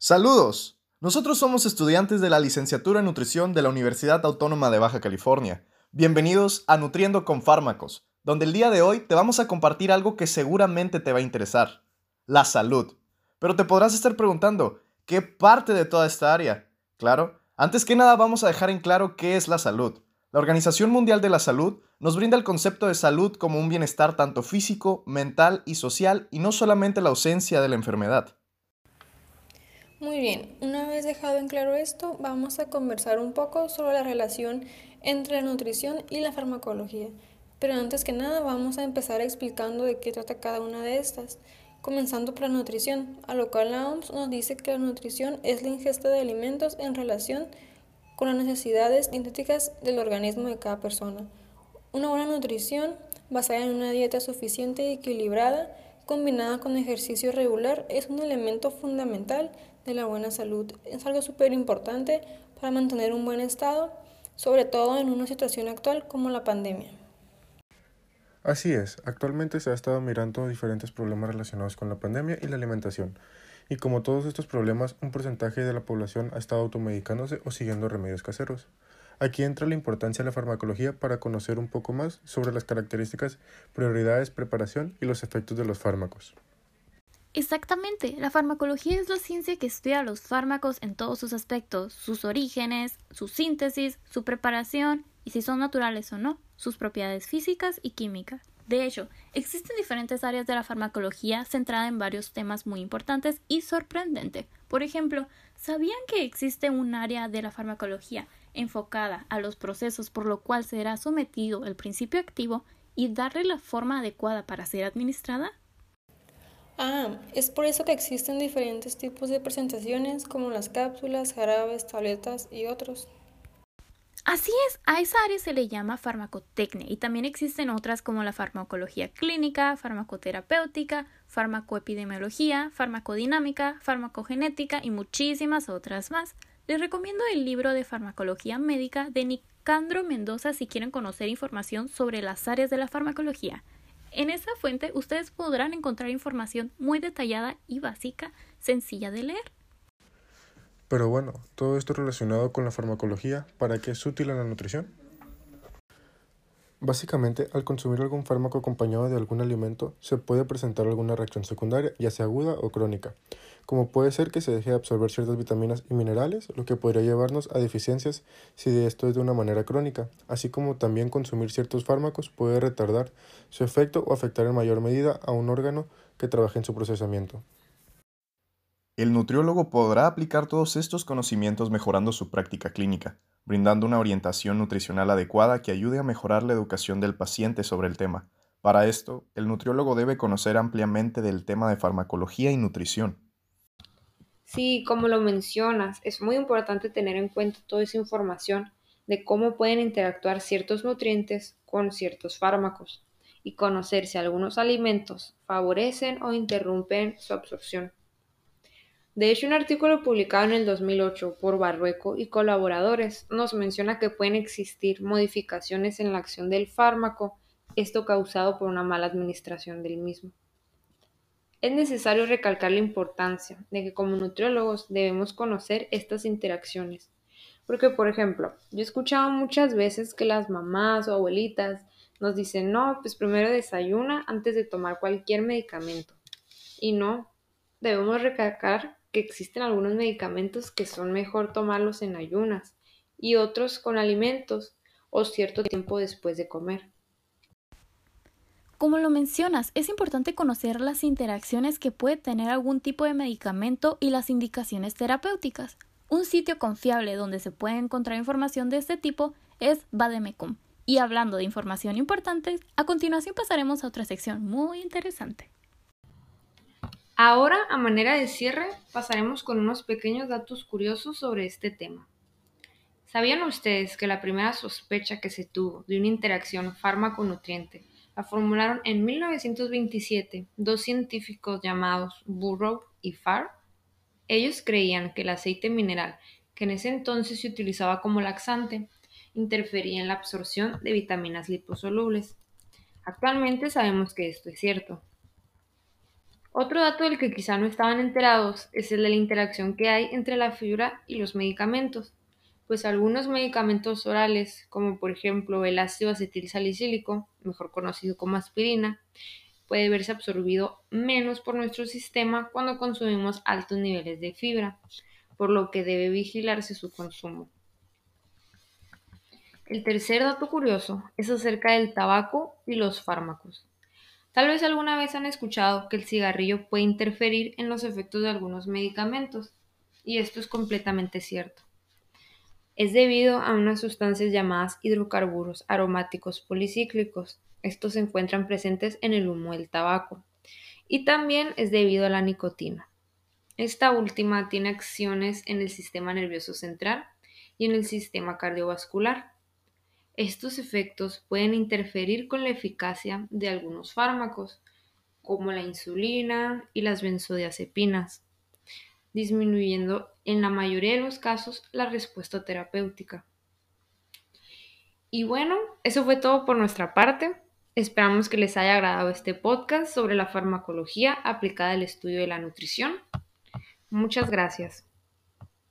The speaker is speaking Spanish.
Saludos. Nosotros somos estudiantes de la licenciatura en nutrición de la Universidad Autónoma de Baja California. Bienvenidos a Nutriendo con Fármacos, donde el día de hoy te vamos a compartir algo que seguramente te va a interesar, la salud. Pero te podrás estar preguntando, ¿qué parte de toda esta área? Claro, antes que nada vamos a dejar en claro qué es la salud. La Organización Mundial de la Salud nos brinda el concepto de salud como un bienestar tanto físico, mental y social y no solamente la ausencia de la enfermedad. Muy bien, una vez dejado en claro esto, vamos a conversar un poco sobre la relación entre la nutrición y la farmacología. Pero antes que nada vamos a empezar explicando de qué trata cada una de estas, comenzando por la nutrición, a lo cual la OMS nos dice que la nutrición es la ingesta de alimentos en relación con las necesidades dietéticas del organismo de cada persona. Una buena nutrición basada en una dieta suficiente y equilibrada combinada con ejercicio regular es un elemento fundamental de la buena salud. Es algo súper importante para mantener un buen estado, sobre todo en una situación actual como la pandemia. Así es, actualmente se ha estado mirando diferentes problemas relacionados con la pandemia y la alimentación. Y como todos estos problemas, un porcentaje de la población ha estado automedicándose o siguiendo remedios caseros. Aquí entra la importancia de la farmacología para conocer un poco más sobre las características, prioridades, preparación y los efectos de los fármacos. Exactamente, la farmacología es la ciencia que estudia los fármacos en todos sus aspectos, sus orígenes, su síntesis, su preparación y si son naturales o no, sus propiedades físicas y químicas. De hecho, existen diferentes áreas de la farmacología centrada en varios temas muy importantes y sorprendente. Por ejemplo, ¿sabían que existe un área de la farmacología enfocada a los procesos por lo cual será sometido el principio activo y darle la forma adecuada para ser administrada? Ah, es por eso que existen diferentes tipos de presentaciones como las cápsulas, jarabes, tabletas y otros. Así es, a esa área se le llama farmacotecnia y también existen otras como la farmacología clínica, farmacoterapéutica, farmacoepidemiología, farmacodinámica, farmacogenética y muchísimas otras más. Les recomiendo el libro de farmacología médica de Nicandro Mendoza si quieren conocer información sobre las áreas de la farmacología. En esa fuente ustedes podrán encontrar información muy detallada y básica, sencilla de leer. Pero bueno, todo esto relacionado con la farmacología, ¿para qué es útil en la nutrición? Básicamente, al consumir algún fármaco acompañado de algún alimento, se puede presentar alguna reacción secundaria, ya sea aguda o crónica, como puede ser que se deje de absorber ciertas vitaminas y minerales, lo que podría llevarnos a deficiencias si de esto es de una manera crónica, así como también consumir ciertos fármacos puede retardar su efecto o afectar en mayor medida a un órgano que trabaje en su procesamiento. El nutriólogo podrá aplicar todos estos conocimientos mejorando su práctica clínica brindando una orientación nutricional adecuada que ayude a mejorar la educación del paciente sobre el tema. Para esto, el nutriólogo debe conocer ampliamente del tema de farmacología y nutrición. Sí, como lo mencionas, es muy importante tener en cuenta toda esa información de cómo pueden interactuar ciertos nutrientes con ciertos fármacos y conocer si algunos alimentos favorecen o interrumpen su absorción. De hecho, un artículo publicado en el 2008 por Barrueco y colaboradores nos menciona que pueden existir modificaciones en la acción del fármaco, esto causado por una mala administración del mismo. Es necesario recalcar la importancia de que como nutriólogos debemos conocer estas interacciones. Porque, por ejemplo, yo he escuchado muchas veces que las mamás o abuelitas nos dicen, no, pues primero desayuna antes de tomar cualquier medicamento. Y no, debemos recalcar que existen algunos medicamentos que son mejor tomarlos en ayunas y otros con alimentos o cierto tiempo después de comer. Como lo mencionas, es importante conocer las interacciones que puede tener algún tipo de medicamento y las indicaciones terapéuticas. Un sitio confiable donde se puede encontrar información de este tipo es Bademecum. Y hablando de información importante, a continuación pasaremos a otra sección muy interesante. Ahora, a manera de cierre, pasaremos con unos pequeños datos curiosos sobre este tema. ¿Sabían ustedes que la primera sospecha que se tuvo de una interacción fármaco-nutriente la formularon en 1927 dos científicos llamados Burrow y Farr? Ellos creían que el aceite mineral, que en ese entonces se utilizaba como laxante, interfería en la absorción de vitaminas liposolubles. Actualmente sabemos que esto es cierto. Otro dato del que quizá no estaban enterados es el de la interacción que hay entre la fibra y los medicamentos, pues algunos medicamentos orales, como por ejemplo el ácido acetil salicílico, mejor conocido como aspirina, puede verse absorbido menos por nuestro sistema cuando consumimos altos niveles de fibra, por lo que debe vigilarse su consumo. El tercer dato curioso es acerca del tabaco y los fármacos. Tal vez alguna vez han escuchado que el cigarrillo puede interferir en los efectos de algunos medicamentos, y esto es completamente cierto. Es debido a unas sustancias llamadas hidrocarburos aromáticos policíclicos. Estos se encuentran presentes en el humo del tabaco. Y también es debido a la nicotina. Esta última tiene acciones en el sistema nervioso central y en el sistema cardiovascular. Estos efectos pueden interferir con la eficacia de algunos fármacos, como la insulina y las benzodiazepinas, disminuyendo en la mayoría de los casos la respuesta terapéutica. Y bueno, eso fue todo por nuestra parte. Esperamos que les haya agradado este podcast sobre la farmacología aplicada al estudio de la nutrición. Muchas gracias.